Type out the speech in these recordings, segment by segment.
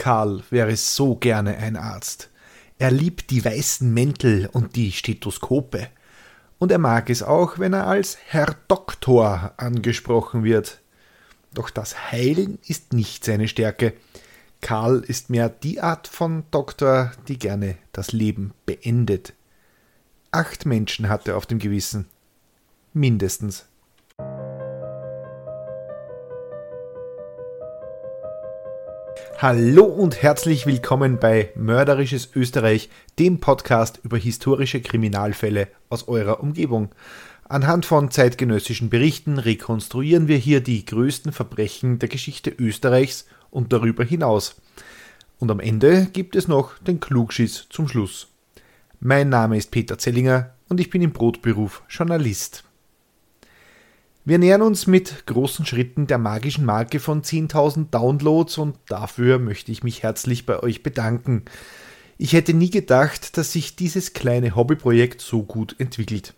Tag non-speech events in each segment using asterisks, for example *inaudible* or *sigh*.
Karl wäre so gerne ein Arzt. Er liebt die weißen Mäntel und die Stethoskope. Und er mag es auch, wenn er als Herr Doktor angesprochen wird. Doch das Heilen ist nicht seine Stärke. Karl ist mehr die Art von Doktor, die gerne das Leben beendet. Acht Menschen hat er auf dem Gewissen. Mindestens. Hallo und herzlich willkommen bei Mörderisches Österreich, dem Podcast über historische Kriminalfälle aus eurer Umgebung. Anhand von zeitgenössischen Berichten rekonstruieren wir hier die größten Verbrechen der Geschichte Österreichs und darüber hinaus. Und am Ende gibt es noch den Klugschiss zum Schluss. Mein Name ist Peter Zellinger und ich bin im Brotberuf Journalist. Wir nähern uns mit großen Schritten der magischen Marke von 10.000 Downloads und dafür möchte ich mich herzlich bei euch bedanken. Ich hätte nie gedacht, dass sich dieses kleine Hobbyprojekt so gut entwickelt.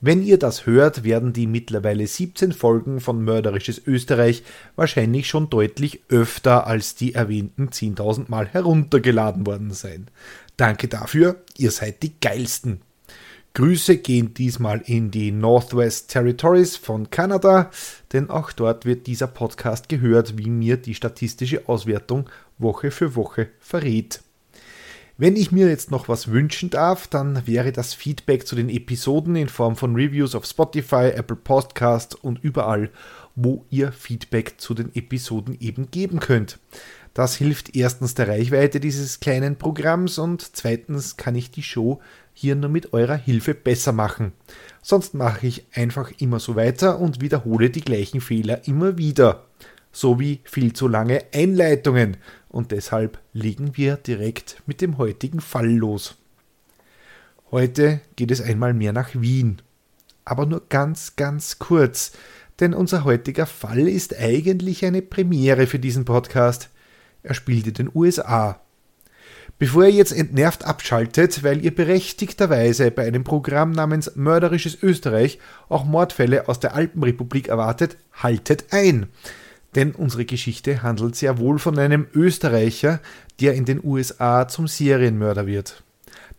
Wenn ihr das hört, werden die mittlerweile 17 Folgen von Mörderisches Österreich wahrscheinlich schon deutlich öfter als die erwähnten 10.000 Mal heruntergeladen worden sein. Danke dafür, ihr seid die geilsten. Grüße gehen diesmal in die Northwest Territories von Kanada, denn auch dort wird dieser Podcast gehört, wie mir die statistische Auswertung Woche für Woche verrät. Wenn ich mir jetzt noch was wünschen darf, dann wäre das Feedback zu den Episoden in Form von Reviews auf Spotify, Apple Podcasts und überall, wo ihr Feedback zu den Episoden eben geben könnt. Das hilft erstens der Reichweite dieses kleinen Programms und zweitens kann ich die Show hier nur mit eurer Hilfe besser machen. Sonst mache ich einfach immer so weiter und wiederhole die gleichen Fehler immer wieder. So wie viel zu lange Einleitungen. Und deshalb legen wir direkt mit dem heutigen Fall los. Heute geht es einmal mehr nach Wien. Aber nur ganz, ganz kurz, denn unser heutiger Fall ist eigentlich eine Premiere für diesen Podcast. Er spielt in den USA. Bevor ihr jetzt entnervt abschaltet, weil ihr berechtigterweise bei einem Programm namens Mörderisches Österreich auch Mordfälle aus der Alpenrepublik erwartet, haltet ein. Denn unsere Geschichte handelt sehr wohl von einem Österreicher, der in den USA zum Serienmörder wird.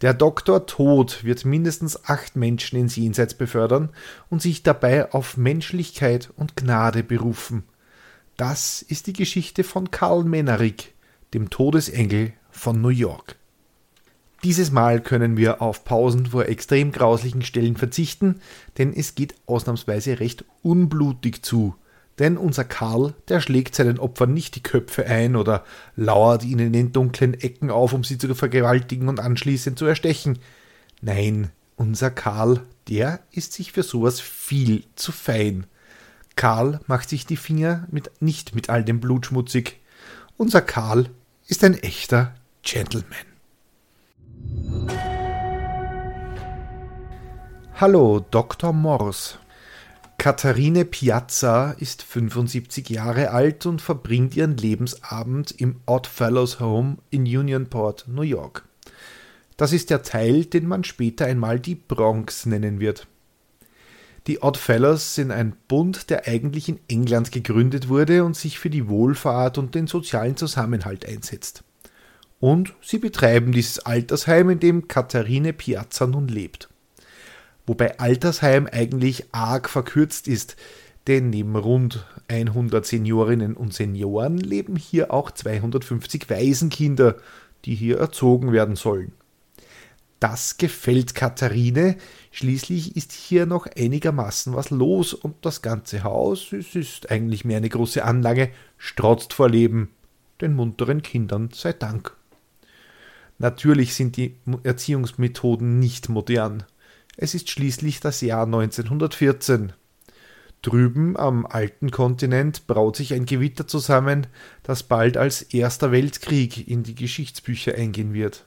Der Doktor Tod wird mindestens acht Menschen ins Jenseits befördern und sich dabei auf Menschlichkeit und Gnade berufen. Das ist die Geschichte von Karl Menarik, dem Todesengel von New York. Dieses Mal können wir auf Pausen vor extrem grauslichen Stellen verzichten, denn es geht ausnahmsweise recht unblutig zu. Denn unser Karl, der schlägt seinen Opfern nicht die Köpfe ein oder lauert ihnen in dunklen Ecken auf, um sie zu vergewaltigen und anschließend zu erstechen. Nein, unser Karl, der ist sich für sowas viel zu fein. Karl macht sich die Finger mit, nicht mit all dem Blut schmutzig. Unser Karl ist ein echter Gentleman. Hallo, Dr. Morse. Katharine Piazza ist 75 Jahre alt und verbringt ihren Lebensabend im Oddfellows Home in Unionport, New York. Das ist der Teil, den man später einmal die Bronx nennen wird. Die Oddfellows sind ein Bund, der eigentlich in England gegründet wurde und sich für die Wohlfahrt und den sozialen Zusammenhalt einsetzt. Und sie betreiben dieses Altersheim, in dem Katharine Piazza nun lebt. Wobei Altersheim eigentlich arg verkürzt ist, denn neben rund 100 Seniorinnen und Senioren leben hier auch 250 Waisenkinder, die hier erzogen werden sollen. Das gefällt Katharine, schließlich ist hier noch einigermaßen was los und das ganze Haus, es ist eigentlich mehr eine große Anlage, strotzt vor Leben, den munteren Kindern sei Dank. Natürlich sind die Erziehungsmethoden nicht modern. Es ist schließlich das Jahr 1914. Drüben am alten Kontinent braut sich ein Gewitter zusammen, das bald als Erster Weltkrieg in die Geschichtsbücher eingehen wird.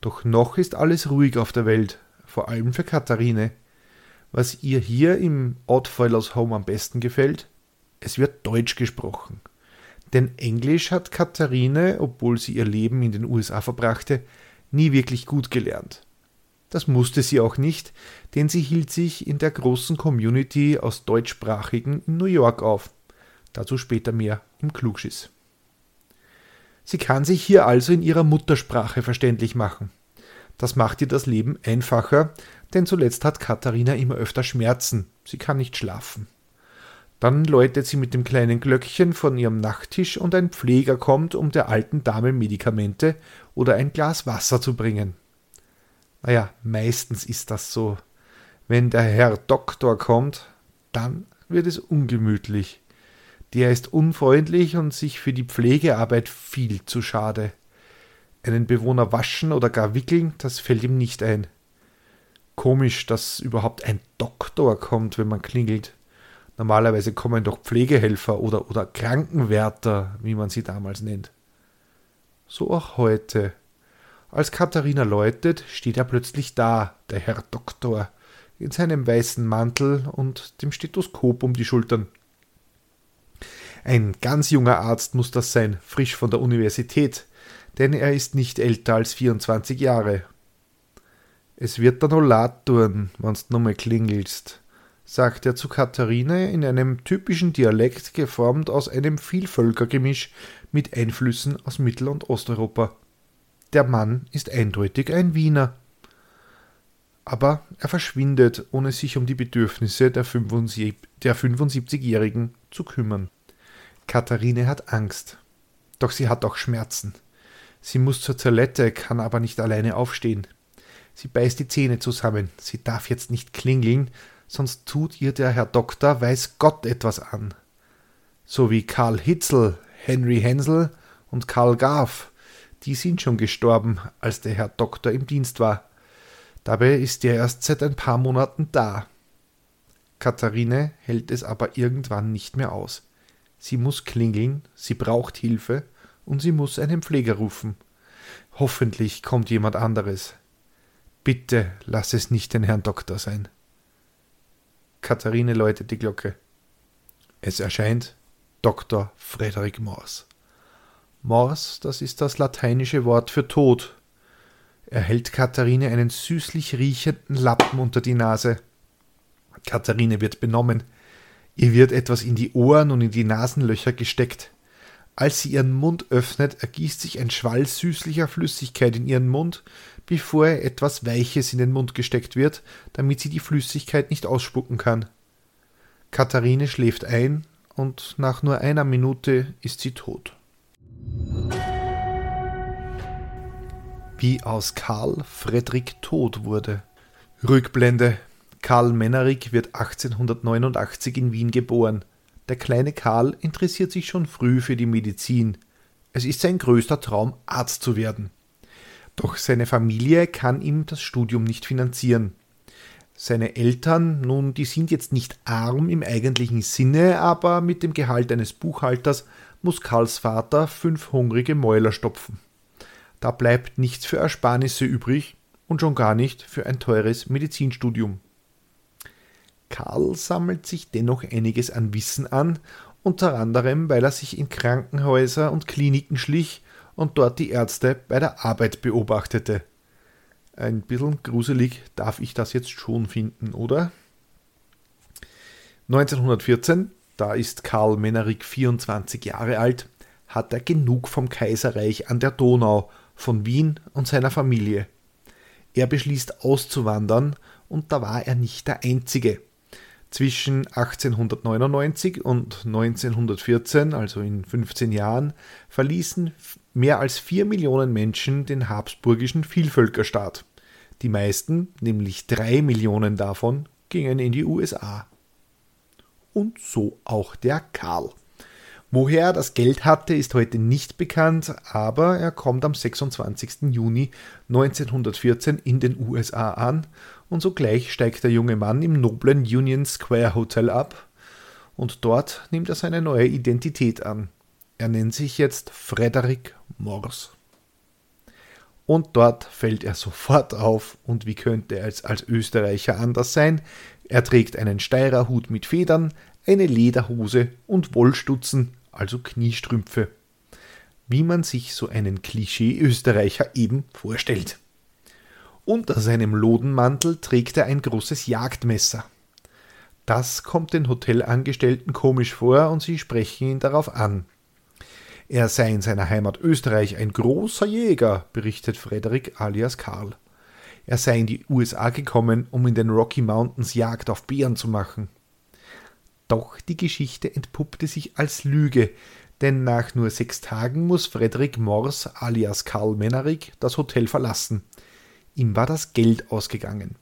Doch noch ist alles ruhig auf der Welt, vor allem für Katharine. Was ihr hier im Oddfellows Home am besten gefällt? Es wird Deutsch gesprochen. Denn Englisch hat Katharine, obwohl sie ihr Leben in den USA verbrachte, nie wirklich gut gelernt. Das musste sie auch nicht, denn sie hielt sich in der großen Community aus Deutschsprachigen in New York auf. Dazu später mehr im Klugschiss. Sie kann sich hier also in ihrer Muttersprache verständlich machen. Das macht ihr das Leben einfacher, denn zuletzt hat Katharina immer öfter Schmerzen, sie kann nicht schlafen. Dann läutet sie mit dem kleinen Glöckchen von ihrem Nachttisch und ein Pfleger kommt, um der alten Dame Medikamente oder ein Glas Wasser zu bringen. Naja, meistens ist das so. Wenn der Herr Doktor kommt, dann wird es ungemütlich. Der ist unfreundlich und sich für die Pflegearbeit viel zu schade. Einen Bewohner waschen oder gar wickeln, das fällt ihm nicht ein. Komisch, dass überhaupt ein Doktor kommt, wenn man klingelt. Normalerweise kommen doch Pflegehelfer oder, oder Krankenwärter, wie man sie damals nennt. So auch heute. Als Katharina läutet, steht er plötzlich da, der Herr Doktor, in seinem weißen Mantel und dem Stethoskop um die Schultern. Ein ganz junger Arzt muss das sein, frisch von der Universität, denn er ist nicht älter als 24 Jahre. Es wird da noch Lad tun, wenn's nochmal klingelst, sagt er zu Katharine in einem typischen Dialekt geformt aus einem Vielvölkergemisch mit Einflüssen aus Mittel- und Osteuropa. Der Mann ist eindeutig ein Wiener. Aber er verschwindet, ohne sich um die Bedürfnisse der 75-Jährigen zu kümmern. Katharine hat Angst. Doch sie hat auch Schmerzen. Sie muss zur Toilette, kann aber nicht alleine aufstehen. Sie beißt die Zähne zusammen. Sie darf jetzt nicht klingeln, sonst tut ihr der Herr Doktor weiß Gott etwas an. So wie Karl Hitzel, Henry Hensel und Karl Garf. Die sind schon gestorben, als der Herr Doktor im Dienst war. Dabei ist er erst seit ein paar Monaten da. Katharine hält es aber irgendwann nicht mehr aus. Sie muss klingeln, sie braucht Hilfe und sie muss einen Pfleger rufen. Hoffentlich kommt jemand anderes. Bitte lass es nicht den Herrn Doktor sein. Katharine läutet die Glocke. Es erscheint Dr. Frederik Mors. Mors, das ist das lateinische Wort für Tod. Er hält Katharine einen süßlich riechenden Lappen unter die Nase. Katharine wird benommen. Ihr wird etwas in die Ohren und in die Nasenlöcher gesteckt. Als sie ihren Mund öffnet, ergießt sich ein Schwall süßlicher Flüssigkeit in ihren Mund, bevor etwas Weiches in den Mund gesteckt wird, damit sie die Flüssigkeit nicht ausspucken kann. Katharine schläft ein und nach nur einer Minute ist sie tot. Wie aus Karl Friedrich tot wurde. Rückblende Karl Mennerig wird 1889 in Wien geboren. Der kleine Karl interessiert sich schon früh für die Medizin. Es ist sein größter Traum, Arzt zu werden. Doch seine Familie kann ihm das Studium nicht finanzieren. Seine Eltern, nun, die sind jetzt nicht arm im eigentlichen Sinne, aber mit dem Gehalt eines Buchhalters muss Karls Vater fünf hungrige Mäuler stopfen. Da bleibt nichts für Ersparnisse übrig und schon gar nicht für ein teures Medizinstudium. Karl sammelt sich dennoch einiges an Wissen an, unter anderem, weil er sich in Krankenhäuser und Kliniken schlich und dort die Ärzte bei der Arbeit beobachtete. Ein bisschen gruselig darf ich das jetzt schon finden, oder? 1914, da ist Karl Menerik 24 Jahre alt, hat er genug vom Kaiserreich an der Donau, von Wien und seiner Familie. Er beschließt auszuwandern, und da war er nicht der Einzige. Zwischen 1899 und 1914, also in 15 Jahren, verließen mehr als 4 Millionen Menschen den habsburgischen Vielvölkerstaat. Die meisten, nämlich 3 Millionen davon, gingen in die USA. Und so auch der Karl. Woher er das Geld hatte, ist heute nicht bekannt, aber er kommt am 26. Juni 1914 in den USA an und sogleich steigt der junge Mann im noblen Union Square Hotel ab und dort nimmt er seine neue Identität an. Er nennt sich jetzt Frederick Morse. Und dort fällt er sofort auf, und wie könnte er als, als Österreicher anders sein? Er trägt einen Steirerhut mit Federn, eine Lederhose und Wollstutzen, also Kniestrümpfe. Wie man sich so einen Klischee-Österreicher eben vorstellt. Unter seinem Lodenmantel trägt er ein großes Jagdmesser. Das kommt den Hotelangestellten komisch vor und sie sprechen ihn darauf an. Er sei in seiner Heimat Österreich ein großer Jäger, berichtet Frederik alias Karl. Er sei in die USA gekommen, um in den Rocky Mountains Jagd auf Bären zu machen. Doch die Geschichte entpuppte sich als Lüge, denn nach nur sechs Tagen muss Frederik Mors alias Karl Menarik das Hotel verlassen. Ihm war das Geld ausgegangen.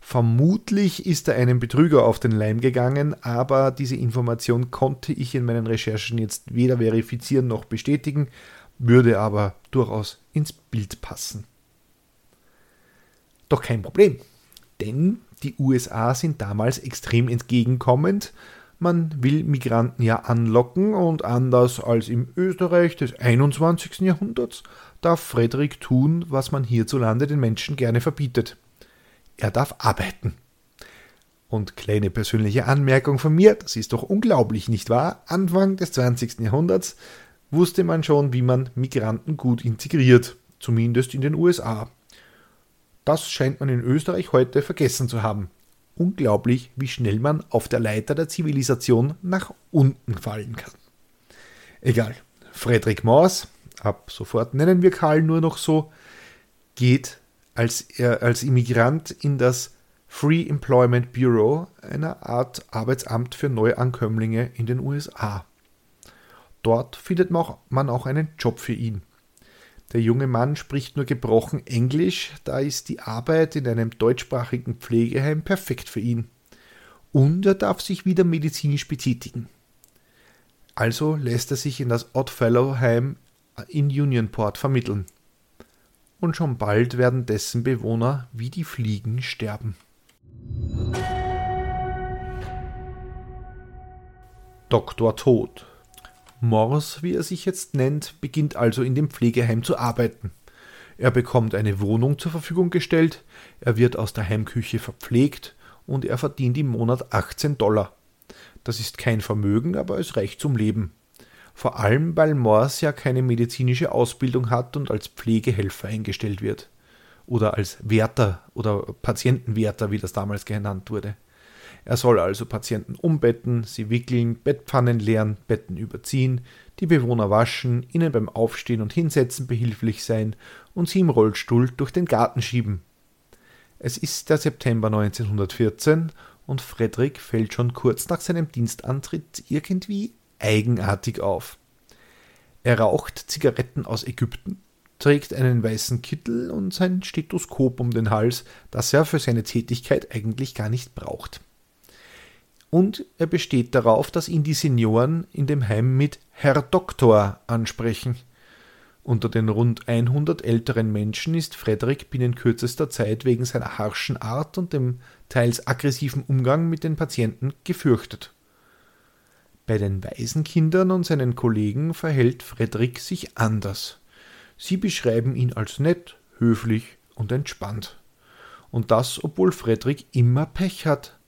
Vermutlich ist er einem Betrüger auf den Leim gegangen, aber diese Information konnte ich in meinen Recherchen jetzt weder verifizieren noch bestätigen, würde aber durchaus ins Bild passen. Doch kein Problem, denn die USA sind damals extrem entgegenkommend. Man will Migranten ja anlocken und anders als im Österreich des 21. Jahrhunderts darf Frederik tun, was man hierzulande den Menschen gerne verbietet er darf arbeiten. Und kleine persönliche Anmerkung von mir, das ist doch unglaublich, nicht wahr? Anfang des 20. Jahrhunderts wusste man schon, wie man Migranten gut integriert, zumindest in den USA. Das scheint man in Österreich heute vergessen zu haben. Unglaublich, wie schnell man auf der Leiter der Zivilisation nach unten fallen kann. Egal, Friedrich Maus, ab sofort nennen wir Karl nur noch so, geht als er als Immigrant in das Free Employment Bureau, einer Art Arbeitsamt für Neuankömmlinge in den USA. Dort findet man auch einen Job für ihn. Der junge Mann spricht nur gebrochen Englisch, da ist die Arbeit in einem deutschsprachigen Pflegeheim perfekt für ihn. Und er darf sich wieder medizinisch betätigen. Also lässt er sich in das Oddfellow Heim in Unionport vermitteln und schon bald werden dessen Bewohner wie die Fliegen sterben. Dr. Tod. Mors, wie er sich jetzt nennt, beginnt also in dem Pflegeheim zu arbeiten. Er bekommt eine Wohnung zur Verfügung gestellt, er wird aus der Heimküche verpflegt und er verdient im Monat 18 Dollar. Das ist kein Vermögen, aber es reicht zum Leben vor allem weil Morse ja keine medizinische Ausbildung hat und als Pflegehelfer eingestellt wird. Oder als Wärter oder Patientenwärter, wie das damals genannt wurde. Er soll also Patienten umbetten, sie wickeln, Bettpfannen leeren, Betten überziehen, die Bewohner waschen, ihnen beim Aufstehen und Hinsetzen behilflich sein und sie im Rollstuhl durch den Garten schieben. Es ist der September 1914 und Frederick fällt schon kurz nach seinem Dienstantritt irgendwie eigenartig auf. Er raucht Zigaretten aus Ägypten, trägt einen weißen Kittel und sein Stethoskop um den Hals, das er für seine Tätigkeit eigentlich gar nicht braucht. Und er besteht darauf, dass ihn die Senioren in dem Heim mit Herr Doktor ansprechen. Unter den rund 100 älteren Menschen ist Frederik binnen kürzester Zeit wegen seiner harschen Art und dem teils aggressiven Umgang mit den Patienten gefürchtet. Bei den Waisenkindern und seinen Kollegen verhält Frederik sich anders. Sie beschreiben ihn als nett, höflich und entspannt. Und das, obwohl Frederik immer Pech hat.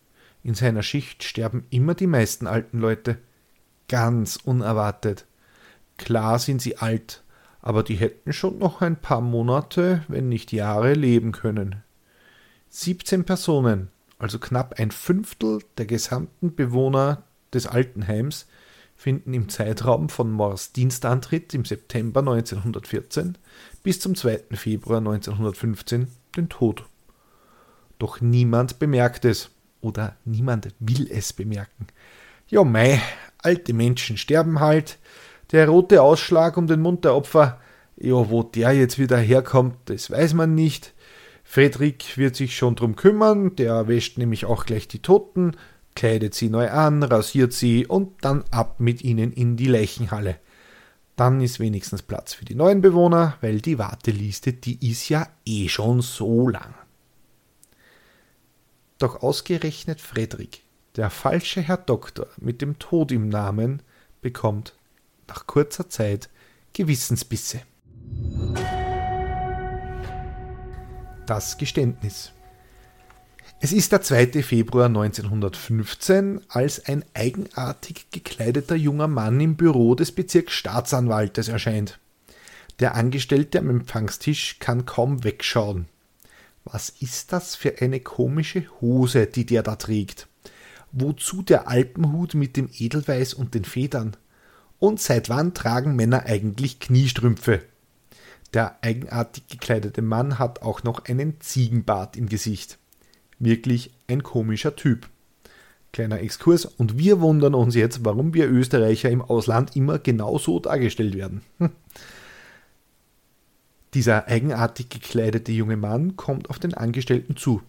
In seiner Schicht sterben immer die meisten alten Leute. Ganz unerwartet. Klar sind sie alt, aber die hätten schon noch ein paar Monate, wenn nicht Jahre leben können. 17 Personen, also knapp ein Fünftel der gesamten Bewohner des Altenheims finden im Zeitraum von Mors Dienstantritt im September 1914 bis zum 2. Februar 1915 den Tod. Doch niemand bemerkt es oder niemand will es bemerken. Ja, mei, alte Menschen sterben halt. Der rote Ausschlag um den Mund der Opfer, ja, wo der jetzt wieder herkommt, das weiß man nicht. Friedrich wird sich schon drum kümmern, der wäscht nämlich auch gleich die Toten, kleidet sie neu an, rasiert sie und dann ab mit ihnen in die Leichenhalle. Dann ist wenigstens Platz für die neuen Bewohner, weil die Warteliste, die ist ja eh schon so lang. Doch ausgerechnet Friedrich, der falsche Herr Doktor mit dem Tod im Namen, bekommt nach kurzer Zeit Gewissensbisse. Das Geständnis. Es ist der 2. Februar 1915, als ein eigenartig gekleideter junger Mann im Büro des Bezirksstaatsanwaltes erscheint. Der Angestellte am Empfangstisch kann kaum wegschauen. Was ist das für eine komische Hose, die der da trägt? Wozu der Alpenhut mit dem Edelweiß und den Federn? Und seit wann tragen Männer eigentlich Kniestrümpfe? Der eigenartig gekleidete Mann hat auch noch einen Ziegenbart im Gesicht. Wirklich ein komischer Typ. Kleiner Exkurs und wir wundern uns jetzt, warum wir Österreicher im Ausland immer genauso dargestellt werden. *laughs* Dieser eigenartig gekleidete junge Mann kommt auf den Angestellten zu.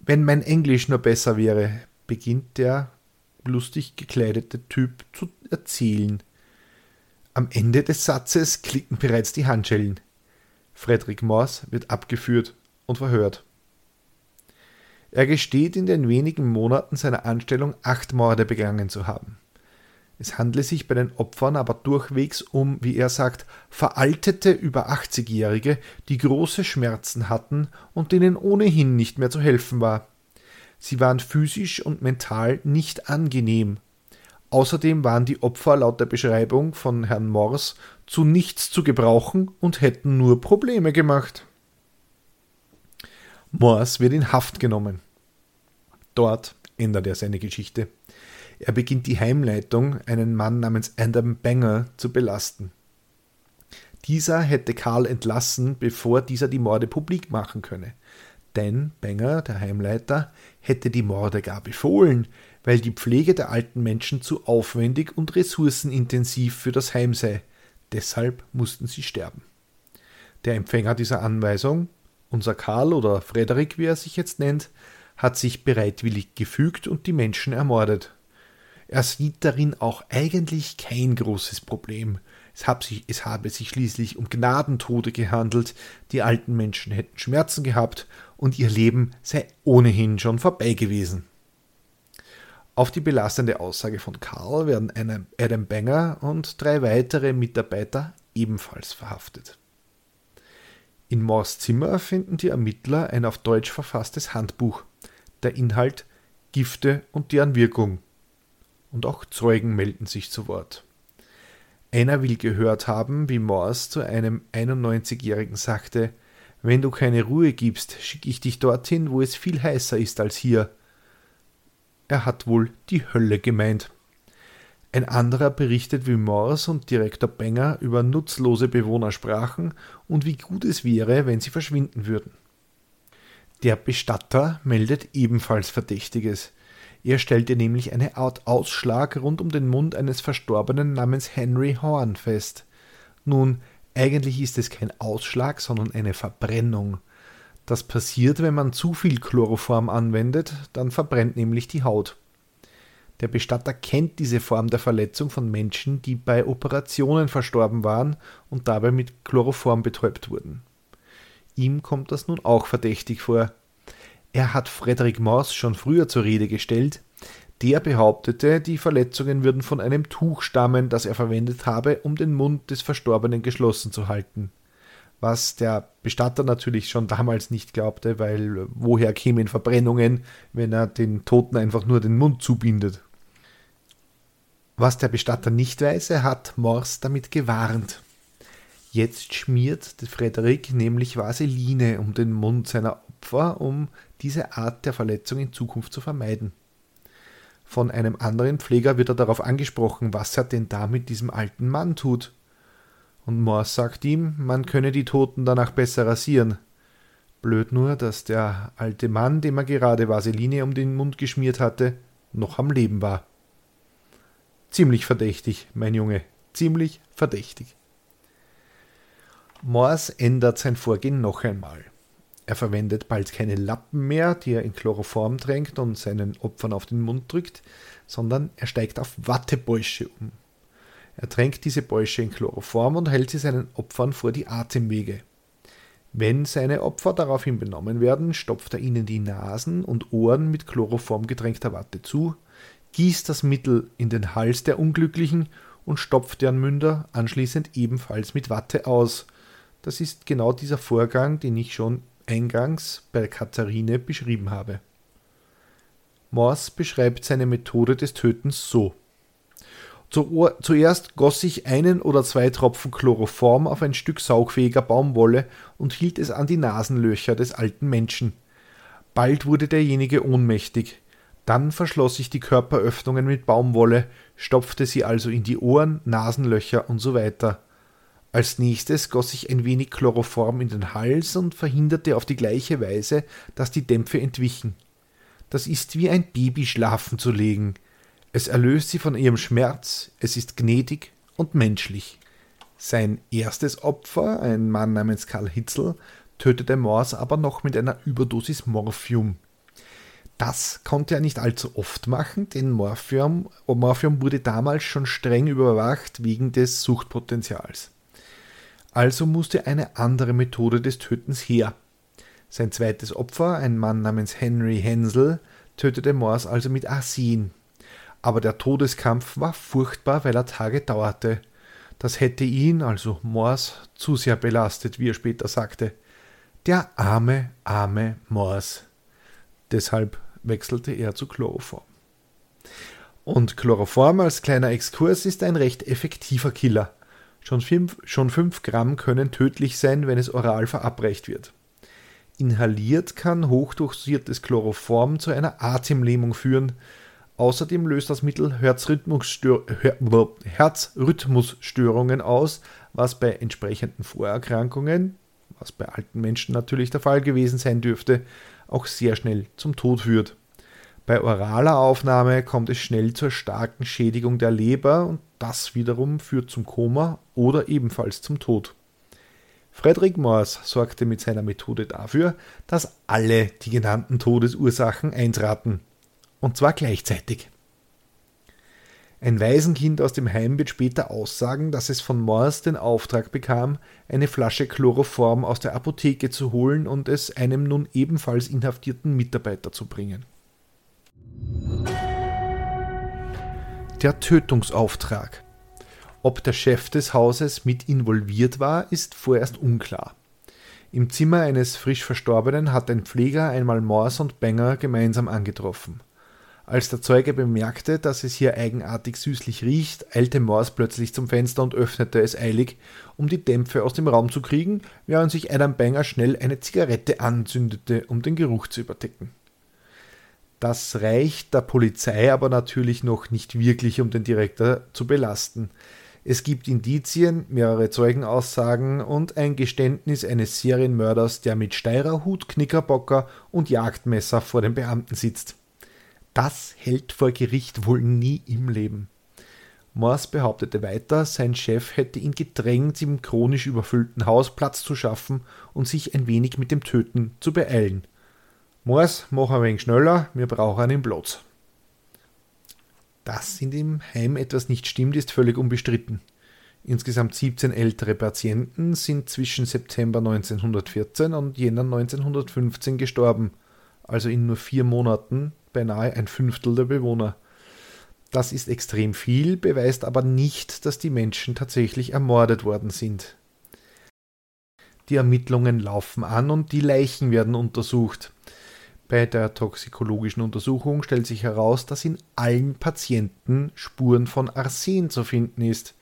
Wenn mein Englisch nur besser wäre, beginnt der lustig gekleidete Typ zu erzählen. Am Ende des Satzes klicken bereits die Handschellen. Frederick Morse wird abgeführt und verhört. Er gesteht in den wenigen Monaten seiner Anstellung acht Morde begangen zu haben. Es handle sich bei den Opfern aber durchwegs um, wie er sagt, veraltete über 80-Jährige, die große Schmerzen hatten und denen ohnehin nicht mehr zu helfen war. Sie waren physisch und mental nicht angenehm. Außerdem waren die Opfer laut der Beschreibung von Herrn Mors zu nichts zu gebrauchen und hätten nur Probleme gemacht. Mors wird in Haft genommen. Dort ändert er seine Geschichte. Er beginnt die Heimleitung, einen Mann namens Adam Banger, zu belasten. Dieser hätte Karl entlassen, bevor dieser die Morde publik machen könne. Denn Banger, der Heimleiter, hätte die Morde gar befohlen, weil die Pflege der alten Menschen zu aufwendig und ressourcenintensiv für das Heim sei. Deshalb mussten sie sterben. Der Empfänger dieser Anweisung, unser Karl oder Frederik, wie er sich jetzt nennt, hat sich bereitwillig gefügt und die Menschen ermordet. Er sieht darin auch eigentlich kein großes Problem. Es, hab sich, es habe sich schließlich um Gnadentode gehandelt, die alten Menschen hätten Schmerzen gehabt und ihr Leben sei ohnehin schon vorbei gewesen. Auf die belastende Aussage von Karl werden Adam Banger und drei weitere Mitarbeiter ebenfalls verhaftet. In Moors Zimmer finden die Ermittler ein auf Deutsch verfasstes Handbuch. Der Inhalt Gifte und deren Wirkung und auch Zeugen melden sich zu Wort. Einer will gehört haben, wie Morse zu einem 91-Jährigen sagte, wenn du keine Ruhe gibst, schicke ich dich dorthin, wo es viel heißer ist als hier. Er hat wohl die Hölle gemeint. Ein anderer berichtet, wie Morse und Direktor Benger über nutzlose Bewohner sprachen und wie gut es wäre, wenn sie verschwinden würden. Der Bestatter meldet ebenfalls Verdächtiges. Er stellte nämlich eine Art Ausschlag rund um den Mund eines Verstorbenen namens Henry Horn fest. Nun, eigentlich ist es kein Ausschlag, sondern eine Verbrennung. Das passiert, wenn man zu viel Chloroform anwendet, dann verbrennt nämlich die Haut. Der Bestatter kennt diese Form der Verletzung von Menschen, die bei Operationen verstorben waren und dabei mit Chloroform betäubt wurden. Ihm kommt das nun auch verdächtig vor. Er hat Frederick Maus schon früher zur Rede gestellt. Der behauptete, die Verletzungen würden von einem Tuch stammen, das er verwendet habe, um den Mund des Verstorbenen geschlossen zu halten. Was der Bestatter natürlich schon damals nicht glaubte, weil woher kämen Verbrennungen, wenn er den Toten einfach nur den Mund zubindet? Was der Bestatter nicht weiß, er hat Morse damit gewarnt. Jetzt schmiert Frederik nämlich Vaseline um den Mund seiner Opfer, um diese Art der Verletzung in Zukunft zu vermeiden. Von einem anderen Pfleger wird er darauf angesprochen, was er denn da mit diesem alten Mann tut. Und Morse sagt ihm, man könne die Toten danach besser rasieren. Blöd nur, dass der alte Mann, dem er gerade Vaseline um den Mund geschmiert hatte, noch am Leben war. Ziemlich verdächtig, mein Junge, ziemlich verdächtig. Morse ändert sein Vorgehen noch einmal. Er verwendet bald keine Lappen mehr, die er in Chloroform tränkt und seinen Opfern auf den Mund drückt, sondern er steigt auf Wattebäusche um. Er tränkt diese Bäusche in Chloroform und hält sie seinen Opfern vor die Atemwege. Wenn seine Opfer daraufhin benommen werden, stopft er ihnen die Nasen und Ohren mit Chloroform getränkter Watte zu, gießt das Mittel in den Hals der Unglücklichen und stopft deren Münder anschließend ebenfalls mit Watte aus. Das ist genau dieser Vorgang, den ich schon eingangs bei Katharine beschrieben habe. Morse beschreibt seine Methode des Tötens so. Zuerst goss ich einen oder zwei Tropfen Chloroform auf ein Stück saugfähiger Baumwolle und hielt es an die Nasenlöcher des alten Menschen. Bald wurde derjenige ohnmächtig. Dann verschloss ich die Körperöffnungen mit Baumwolle, stopfte sie also in die Ohren, Nasenlöcher und so weiter. Als nächstes goss ich ein wenig Chloroform in den Hals und verhinderte auf die gleiche Weise, dass die Dämpfe entwichen. Das ist wie ein Baby schlafen zu legen. Es erlöst sie von ihrem Schmerz, es ist gnädig und menschlich. Sein erstes Opfer, ein Mann namens Karl Hitzel, tötete Morse aber noch mit einer Überdosis Morphium. Das konnte er nicht allzu oft machen, denn Morphium, Morphium wurde damals schon streng überwacht wegen des Suchtpotenzials. Also musste eine andere Methode des Tötens her. Sein zweites Opfer, ein Mann namens Henry Hensel, tötete Morse also mit Arsen. Aber der Todeskampf war furchtbar, weil er Tage dauerte. Das hätte ihn, also Morse, zu sehr belastet, wie er später sagte. Der arme, arme Morse. Deshalb wechselte er zu Chloroform. Und Chloroform als kleiner Exkurs ist ein recht effektiver Killer. Schon 5 schon Gramm können tödlich sein, wenn es oral verabreicht wird. Inhaliert kann hochdosiertes Chloroform zu einer Atemlähmung führen. Außerdem löst das Mittel Herzrhythmusstör Herzrhythmusstörungen aus, was bei entsprechenden Vorerkrankungen, was bei alten Menschen natürlich der Fall gewesen sein dürfte, auch sehr schnell zum Tod führt. Bei oraler Aufnahme kommt es schnell zur starken Schädigung der Leber und das wiederum führt zum Koma oder ebenfalls zum Tod. Frederick Morse sorgte mit seiner Methode dafür, dass alle die genannten Todesursachen eintraten. Und zwar gleichzeitig. Ein Waisenkind aus dem Heim wird später aussagen, dass es von Morse den Auftrag bekam, eine Flasche Chloroform aus der Apotheke zu holen und es einem nun ebenfalls inhaftierten Mitarbeiter zu bringen. Der Tötungsauftrag. Ob der Chef des Hauses mit involviert war, ist vorerst unklar. Im Zimmer eines frisch Verstorbenen hat ein Pfleger einmal Morse und Banger gemeinsam angetroffen. Als der Zeuge bemerkte, dass es hier eigenartig süßlich riecht, eilte Morse plötzlich zum Fenster und öffnete es eilig, um die Dämpfe aus dem Raum zu kriegen, während sich Adam Banger schnell eine Zigarette anzündete, um den Geruch zu überdecken. Das reicht der Polizei aber natürlich noch nicht wirklich, um den Direktor zu belasten. Es gibt Indizien, mehrere Zeugenaussagen und ein Geständnis eines Serienmörders, der mit Steirerhut, Knickerbocker und Jagdmesser vor den Beamten sitzt. Das hält vor Gericht wohl nie im Leben. Morse behauptete weiter, sein Chef hätte ihn gedrängt, im chronisch überfüllten Haus Platz zu schaffen und sich ein wenig mit dem Töten zu beeilen. Morse, mach ein wenig schneller, wir brauchen einen Platz. Dass in dem Heim etwas nicht stimmt, ist völlig unbestritten. Insgesamt 17 ältere Patienten sind zwischen September 1914 und Jänner 1915 gestorben, also in nur vier Monaten beinahe ein Fünftel der Bewohner. Das ist extrem viel, beweist aber nicht, dass die Menschen tatsächlich ermordet worden sind. Die Ermittlungen laufen an und die Leichen werden untersucht. Bei der toxikologischen Untersuchung stellt sich heraus, dass in allen Patienten Spuren von Arsen zu finden ist.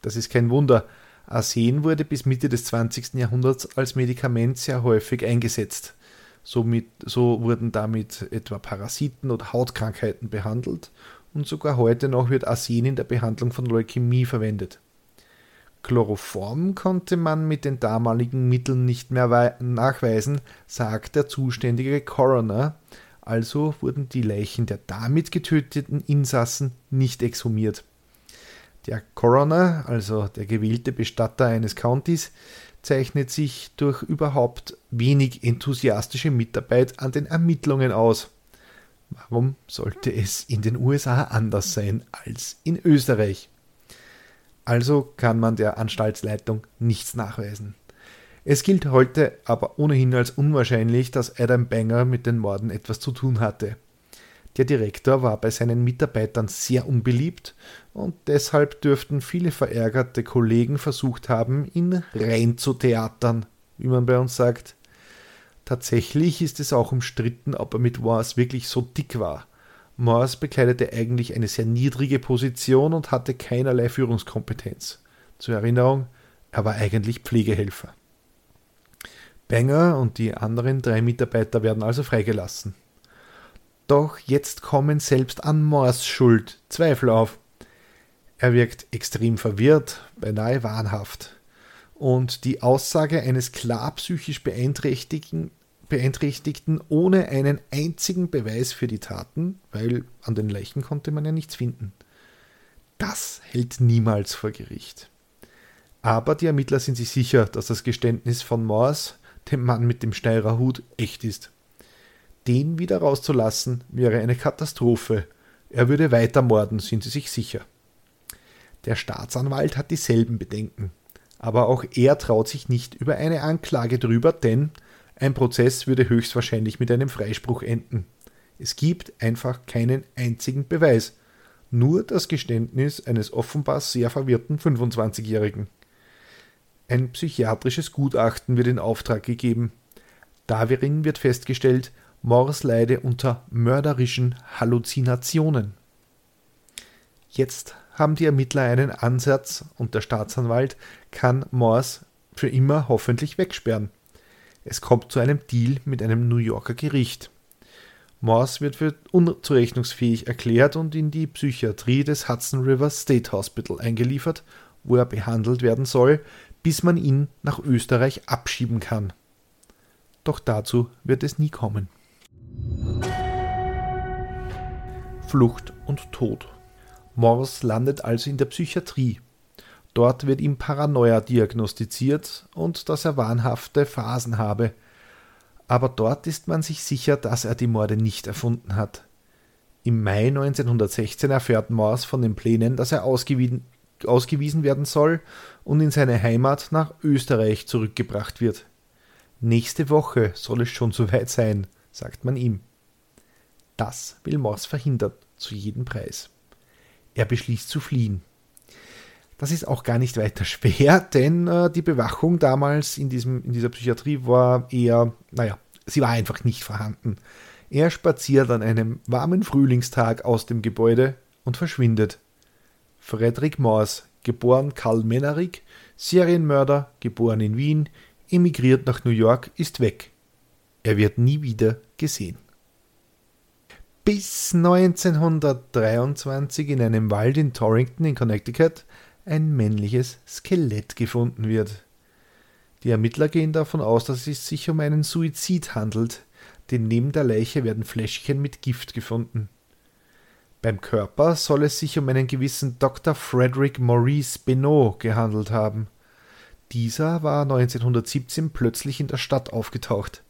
Das ist kein Wunder. Arsen wurde bis Mitte des 20. Jahrhunderts als Medikament sehr häufig eingesetzt. Somit, so wurden damit etwa Parasiten oder Hautkrankheiten behandelt und sogar heute noch wird Arsen in der Behandlung von Leukämie verwendet. Chloroform konnte man mit den damaligen Mitteln nicht mehr nachweisen, sagt der zuständige Coroner, also wurden die Leichen der damit getöteten Insassen nicht exhumiert. Der Coroner, also der gewählte Bestatter eines Countys, zeichnet sich durch überhaupt wenig enthusiastische Mitarbeit an den Ermittlungen aus. Warum sollte es in den USA anders sein als in Österreich? Also kann man der Anstaltsleitung nichts nachweisen. Es gilt heute aber ohnehin als unwahrscheinlich, dass Adam Banger mit den Morden etwas zu tun hatte. Der Direktor war bei seinen Mitarbeitern sehr unbeliebt und deshalb dürften viele verärgerte Kollegen versucht haben, ihn rein zu theatern, wie man bei uns sagt. Tatsächlich ist es auch umstritten, ob er mit Wars wirklich so dick war. Morse bekleidete eigentlich eine sehr niedrige Position und hatte keinerlei Führungskompetenz. Zur Erinnerung, er war eigentlich Pflegehelfer. Banger und die anderen drei Mitarbeiter werden also freigelassen. Doch jetzt kommen selbst an Moors Schuld Zweifel auf. Er wirkt extrem verwirrt, beinahe wahnhaft. Und die Aussage eines klar psychisch Beeinträchtigten, Beeinträchtigten ohne einen einzigen Beweis für die Taten, weil an den Leichen konnte man ja nichts finden. Das hält niemals vor Gericht. Aber die Ermittler sind sich sicher, dass das Geständnis von Morse, dem Mann mit dem Steirer Hut, echt ist. Den wieder rauszulassen wäre eine Katastrophe. Er würde weiter morden, sind sie sich sicher. Der Staatsanwalt hat dieselben Bedenken. Aber auch er traut sich nicht über eine Anklage drüber, denn ein Prozess würde höchstwahrscheinlich mit einem Freispruch enden. Es gibt einfach keinen einzigen Beweis, nur das Geständnis eines offenbar sehr verwirrten 25-Jährigen. Ein psychiatrisches Gutachten wird in Auftrag gegeben. Darin wird festgestellt, Mors leide unter mörderischen Halluzinationen. Jetzt haben die Ermittler einen Ansatz und der Staatsanwalt kann Morse für immer hoffentlich wegsperren. Es kommt zu einem Deal mit einem New Yorker Gericht. Morse wird für unzurechnungsfähig erklärt und in die Psychiatrie des Hudson River State Hospital eingeliefert, wo er behandelt werden soll, bis man ihn nach Österreich abschieben kann. Doch dazu wird es nie kommen. Flucht und Tod Morse landet also in der Psychiatrie. Dort wird ihm Paranoia diagnostiziert und dass er wahnhafte Phasen habe. Aber dort ist man sich sicher, dass er die Morde nicht erfunden hat. Im Mai 1916 erfährt Morse von den Plänen, dass er ausgewiesen, werden soll und in seine Heimat nach Österreich zurückgebracht wird. Nächste Woche soll es schon soweit sein, sagt man ihm. Das will Morse verhindern, zu jedem Preis. Er beschließt zu fliehen. Das ist auch gar nicht weiter schwer, *laughs* denn äh, die Bewachung damals in, diesem, in dieser Psychiatrie war eher, naja, sie war einfach nicht vorhanden. Er spaziert an einem warmen Frühlingstag aus dem Gebäude und verschwindet. Frederick Morse, geboren Karl Menarik, Serienmörder, geboren in Wien, emigriert nach New York, ist weg. Er wird nie wieder gesehen bis 1923 in einem Wald in Torrington in Connecticut ein männliches Skelett gefunden wird. Die Ermittler gehen davon aus, dass es sich um einen Suizid handelt, denn neben der Leiche werden Fläschchen mit Gift gefunden. Beim Körper soll es sich um einen gewissen Dr. Frederick Maurice Benoit gehandelt haben. Dieser war 1917 plötzlich in der Stadt aufgetaucht.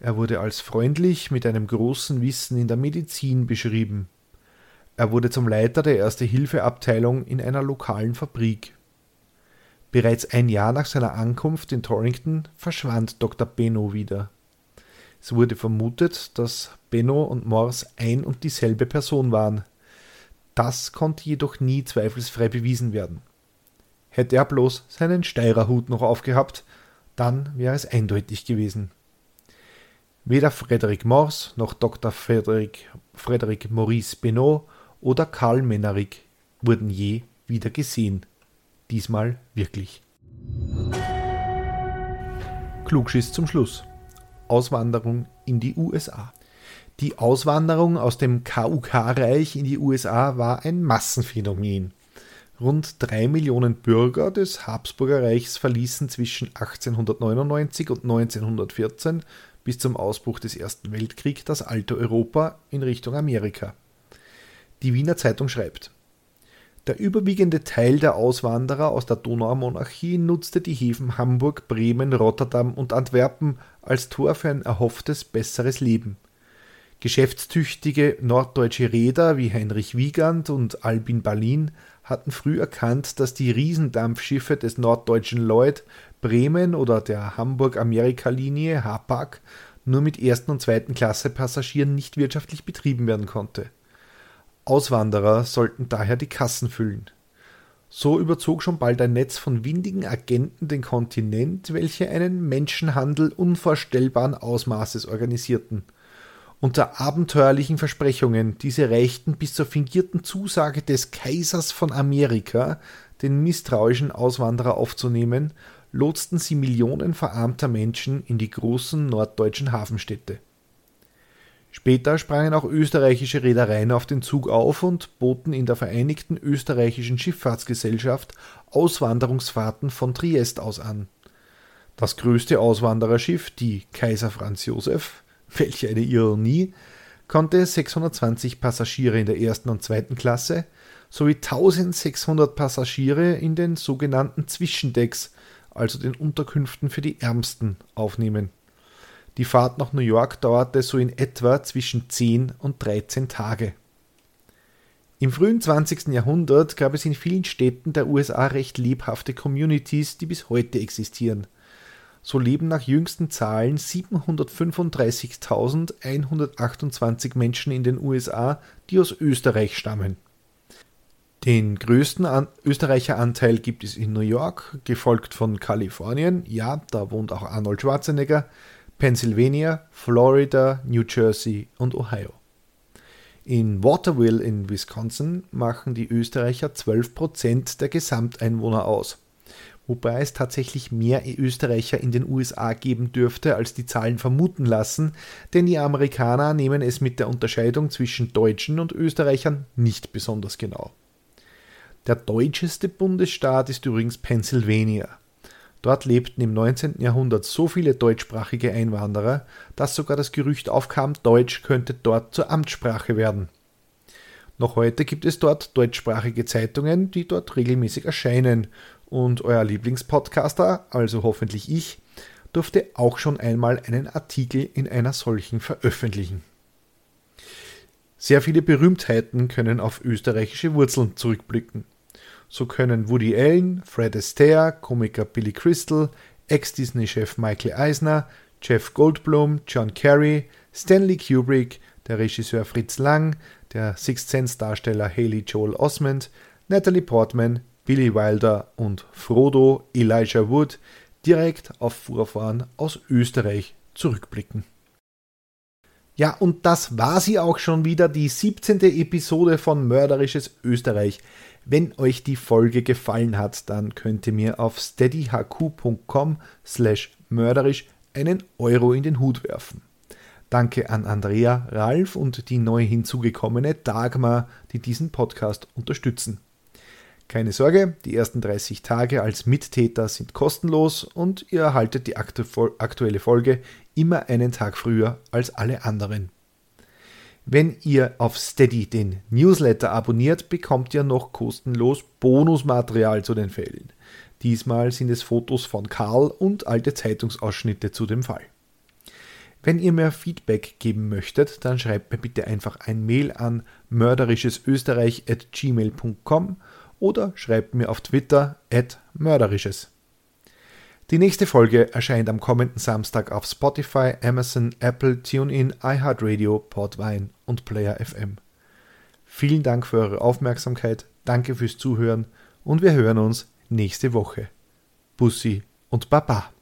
Er wurde als freundlich mit einem großen Wissen in der Medizin beschrieben. Er wurde zum Leiter der Erste-Hilfe-Abteilung in einer lokalen Fabrik. Bereits ein Jahr nach seiner Ankunft in Torrington verschwand Dr. Benno wieder. Es wurde vermutet, dass Benno und Morse ein und dieselbe Person waren. Das konnte jedoch nie zweifelsfrei bewiesen werden. Hätte er bloß seinen Steirerhut noch aufgehabt, dann wäre es eindeutig gewesen. Weder Frederick Morse noch Dr. Frederick, Frederick Maurice Benoit oder Karl Menarik wurden je wieder gesehen. Diesmal wirklich. Klugschiss zum Schluss. Auswanderung in die USA. Die Auswanderung aus dem KUK-Reich in die USA war ein Massenphänomen. Rund drei Millionen Bürger des Habsburger Reichs verließen zwischen 1899 und 1914 bis zum Ausbruch des Ersten Weltkriegs das alte Europa in Richtung Amerika. Die Wiener Zeitung schreibt, der überwiegende Teil der Auswanderer aus der Donaumonarchie nutzte die Häfen Hamburg, Bremen, Rotterdam und Antwerpen als Tor für ein erhofftes besseres Leben. Geschäftstüchtige norddeutsche Reeder wie Heinrich Wiegand und Albin Berlin hatten früh erkannt, dass die Riesendampfschiffe des norddeutschen Lloyd Bremen oder der Hamburg-Amerika-Linie Hapag nur mit ersten und zweiten Klasse Passagieren nicht wirtschaftlich betrieben werden konnte. Auswanderer sollten daher die Kassen füllen. So überzog schon bald ein Netz von windigen Agenten den Kontinent, welche einen Menschenhandel unvorstellbaren Ausmaßes organisierten. Unter abenteuerlichen Versprechungen, diese reichten bis zur fingierten Zusage des Kaisers von Amerika, den misstrauischen Auswanderer aufzunehmen lotsten sie Millionen verarmter Menschen in die großen norddeutschen Hafenstädte. Später sprangen auch österreichische Reedereien auf den Zug auf und boten in der Vereinigten Österreichischen Schifffahrtsgesellschaft Auswanderungsfahrten von Triest aus an. Das größte Auswandererschiff, die Kaiser Franz Josef, *laughs* welch eine Ironie, konnte 620 Passagiere in der ersten und zweiten Klasse sowie 1600 Passagiere in den sogenannten Zwischendecks, also den Unterkünften für die Ärmsten, aufnehmen. Die Fahrt nach New York dauerte so in etwa zwischen 10 und 13 Tage. Im frühen 20. Jahrhundert gab es in vielen Städten der USA recht lebhafte Communities, die bis heute existieren. So leben nach jüngsten Zahlen 735.128 Menschen in den USA, die aus Österreich stammen. Den größten An Österreicheranteil gibt es in New York, gefolgt von Kalifornien, ja, da wohnt auch Arnold Schwarzenegger, Pennsylvania, Florida, New Jersey und Ohio. In Waterville in Wisconsin machen die Österreicher 12% der Gesamteinwohner aus wobei es tatsächlich mehr Österreicher in den USA geben dürfte, als die Zahlen vermuten lassen, denn die Amerikaner nehmen es mit der Unterscheidung zwischen Deutschen und Österreichern nicht besonders genau. Der deutscheste Bundesstaat ist übrigens Pennsylvania. Dort lebten im 19. Jahrhundert so viele deutschsprachige Einwanderer, dass sogar das Gerücht aufkam, Deutsch könnte dort zur Amtssprache werden. Noch heute gibt es dort deutschsprachige Zeitungen, die dort regelmäßig erscheinen und euer Lieblingspodcaster, also hoffentlich ich, durfte auch schon einmal einen Artikel in einer solchen veröffentlichen. Sehr viele Berühmtheiten können auf österreichische Wurzeln zurückblicken. So können Woody Allen, Fred Astaire, Komiker Billy Crystal, Ex-Disney-Chef Michael Eisner, Jeff Goldblum, John Kerry, Stanley Kubrick, der Regisseur Fritz Lang, der Sixth Sense-Darsteller Haley Joel Osment, Natalie Portman, Billy Wilder und Frodo Elijah Wood direkt auf Vorfahren aus Österreich zurückblicken. Ja, und das war sie auch schon wieder, die 17. Episode von Mörderisches Österreich. Wenn euch die Folge gefallen hat, dann könnt ihr mir auf steadyhq.com slash mörderisch einen Euro in den Hut werfen. Danke an Andrea, Ralf und die neu hinzugekommene Dagmar, die diesen Podcast unterstützen. Keine Sorge, die ersten 30 Tage als Mittäter sind kostenlos und ihr erhaltet die aktuelle Folge immer einen Tag früher als alle anderen. Wenn ihr auf Steady den Newsletter abonniert, bekommt ihr noch kostenlos Bonusmaterial zu den Fällen. Diesmal sind es Fotos von Karl und alte Zeitungsausschnitte zu dem Fall. Wenn ihr mir Feedback geben möchtet, dann schreibt mir bitte einfach ein Mail an mörderischesösterreich.gmail.com oder schreibt mir auf Twitter at mörderisches. Die nächste Folge erscheint am kommenden Samstag auf Spotify, Amazon, Apple, TuneIn, iHeartRadio, Podvine und Player FM. Vielen Dank für eure Aufmerksamkeit, danke fürs Zuhören und wir hören uns nächste Woche. Bussi und Baba.